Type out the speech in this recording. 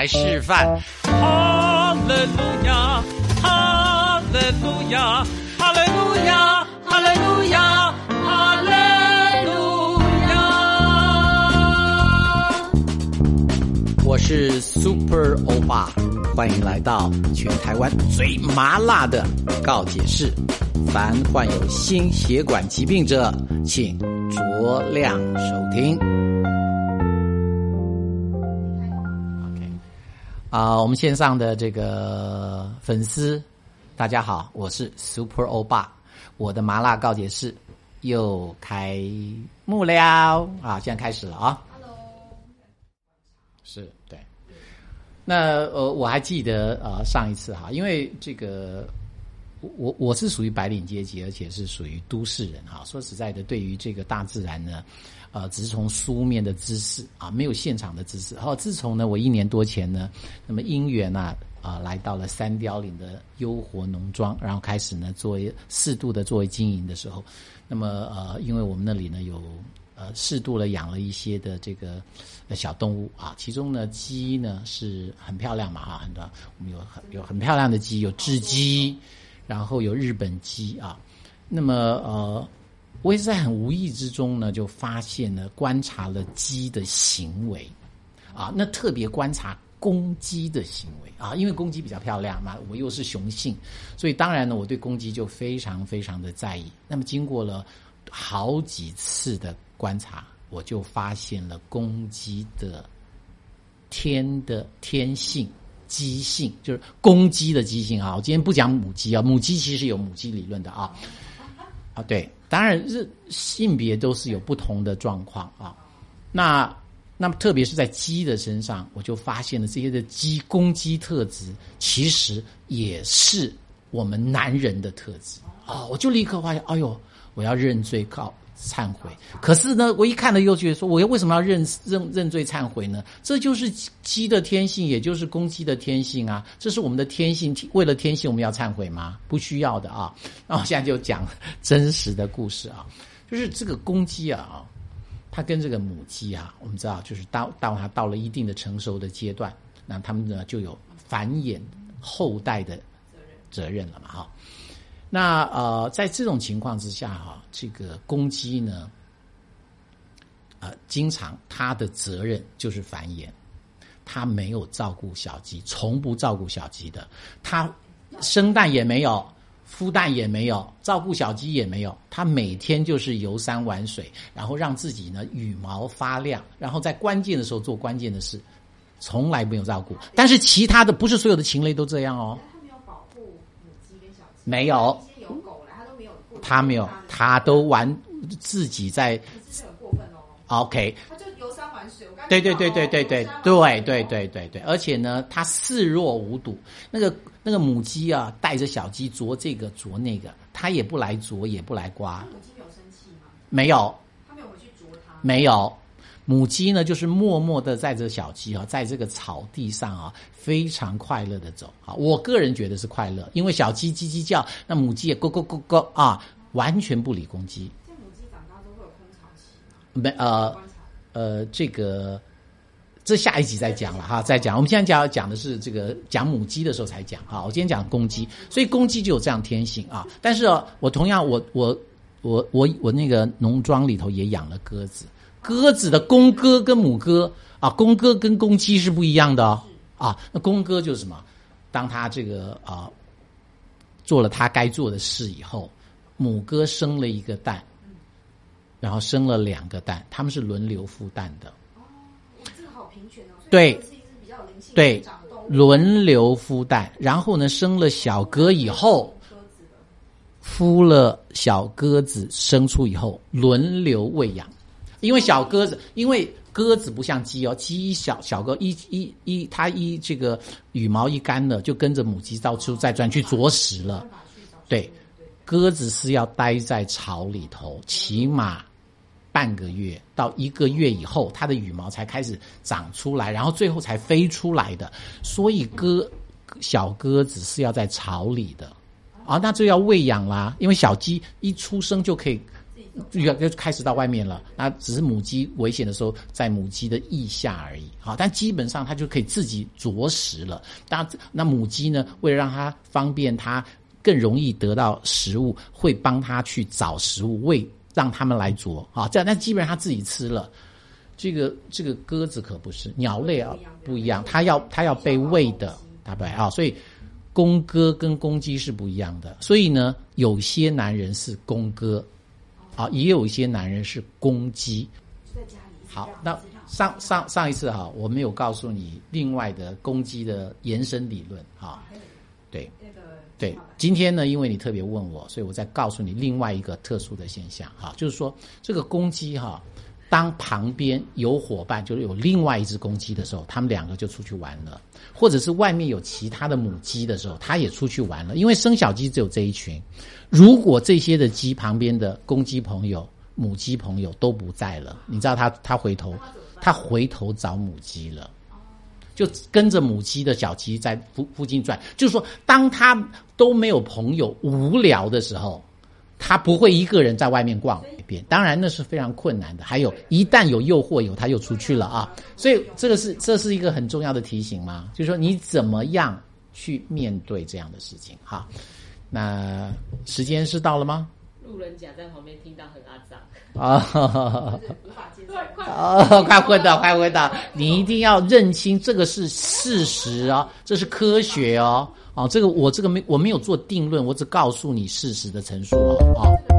来示范。哈利路亚，哈利路亚，哈利路亚，哈利路亚，哈利路亚。我是 Super 欧巴，欢迎来到全台湾最麻辣的告解室。凡患有心血管疾病者，请酌量收听。啊，我们线上的这个粉丝，大家好，我是 Super 欧巴，我的麻辣告解室又开幕了啊！现在开始了啊。Hello，是对。那呃，我还记得呃，上一次哈，因为这个。我我是属于白领阶级，而且是属于都市人哈。说实在的，对于这个大自然呢，呃，只是从书面的知识啊，没有现场的知识。然后自从呢，我一年多前呢，那么因缘啊啊，来到了三雕岭的优活农庄，然后开始呢，作为适度的作为经营的时候，那么呃，因为我们那里呢有呃适度的养了一些的这个小动物啊，其中呢鸡呢是很漂亮嘛哈，很多我们有很有很漂亮的鸡，有雉鸡。然后有日本鸡啊，那么呃，我也是在很无意之中呢，就发现了观察了鸡的行为啊，那特别观察公鸡的行为啊，因为公鸡比较漂亮嘛，我又是雄性，所以当然呢，我对公鸡就非常非常的在意。那么经过了好几次的观察，我就发现了公鸡的天的天性。鸡性就是公鸡的鸡性啊！我今天不讲母鸡啊，母鸡其实有母鸡理论的啊啊，对，当然是性别都是有不同的状况啊。那那么特别是在鸡的身上，我就发现了这些的鸡公鸡特质，其实也是我们男人的特质啊！我就立刻发现，哎呦，我要认罪告。忏悔，可是呢，我一看了又觉得说，我又为什么要认认认罪忏悔呢？这就是鸡的天性，也就是公鸡的天性啊！这是我们的天性，为了天性我们要忏悔吗？不需要的啊！那我现在就讲真实的故事啊，就是这个公鸡啊，它跟这个母鸡啊，我们知道，就是到到它到了一定的成熟的阶段，那它们呢就有繁衍后代的责任了嘛，哈。那呃，在这种情况之下哈，这个公鸡呢，呃，经常它的责任就是繁衍，它没有照顾小鸡，从不照顾小鸡的，它生蛋也没有，孵蛋也没有，照顾小鸡也没有，它每天就是游山玩水，然后让自己呢羽毛发亮，然后在关键的时候做关键的事，从来没有照顾。但是其他的不是所有的禽类都这样哦。没有，他没有，他都玩自己在。OK。他就游山玩水。对对对对对对对对对对对，而且呢，他视若无睹。那个那个母鸡啊，带着小鸡啄这个啄那个，他也不来啄，也不来刮。母鸡有生气吗？没有。他没有回去啄它。没有。母鸡呢，就是默默的载着小鸡啊，在这个草地上啊，非常快乐的走啊。我个人觉得是快乐，因为小鸡叽叽叫，那母鸡也咕咕咕咕啊，完全不理公鸡。这母鸡长大都会有空巢期没呃呃，这个这下一集再讲了哈，再讲。我们现在讲讲的是这个讲母鸡的时候才讲哈，我今天讲公鸡，所以公鸡就有这样天性啊。但是我同样，我我我我我那个农庄里头也养了鸽子。鸽子的公鸽跟母鸽啊，公鸽跟公鸡是不一样的哦啊。那公鸽就是什么？当它这个啊做了它该做的事以后，母鸽生了一个蛋，然后生了两个蛋，它们是轮流孵蛋的。哦，这个好平权哦。对，对，轮流孵蛋，然后呢，生了小鸽以后，孵了小鸽子生出以后，轮流喂养。因为小鸽子，因为鸽子不像鸡哦，鸡小小鸽一一一，它一这个羽毛一干了，就跟着母鸡到处在转去啄食了。对，鸽子是要待在巢里头，起码半个月到一个月以后，它的羽毛才开始长出来，然后最后才飞出来的。所以鸽小鸽子是要在巢里的啊，那就要喂养啦。因为小鸡一出生就可以。就要就开始到外面了。那只是母鸡危险的时候，在母鸡的腋下而已。好，但基本上它就可以自己啄食了。当然，那母鸡呢，为了让它方便它更容易得到食物，会帮它去找食物喂，让它们来啄啊。这样，但基本上它自己吃了。这个这个鸽子可不是鸟类啊，不一样，它要它要被喂的，对不对啊？所以公鸽跟公鸡是不一样的。所以呢，有些男人是公鸽，啊，也有一些男人是公鸡。在家里好，那上上上一次哈，我没有告诉你另外的公鸡的延伸理论哈。对对，今天呢，因为你特别问我，所以我再告诉你另外一个特殊的现象哈，就是说这个公鸡哈。当旁边有伙伴，就是有另外一只公鸡的时候，他们两个就出去玩了；或者是外面有其他的母鸡的时候，它也出去玩了。因为生小鸡只有这一群，如果这些的鸡旁边的公鸡朋友、母鸡朋友都不在了，你知道它它回头，它回头找母鸡了，就跟着母鸡的小鸡在附附近转。就是说，当它都没有朋友、无聊的时候。他不会一个人在外面逛一遍，当然那是非常困难的。还有一旦有诱惑，有他又出去了啊，所以这个是这是一个很重要的提醒嘛，就是说你怎么样去面对这样的事情哈。那时间是到了吗？路人甲在旁边听到很阿脏啊，无法接受。哦，快昏倒，快昏倒！你一定要认清这个是事实哦，这是科学哦。哦，这个我这个没我没有做定论，我只告诉你事实的陈述哦。哦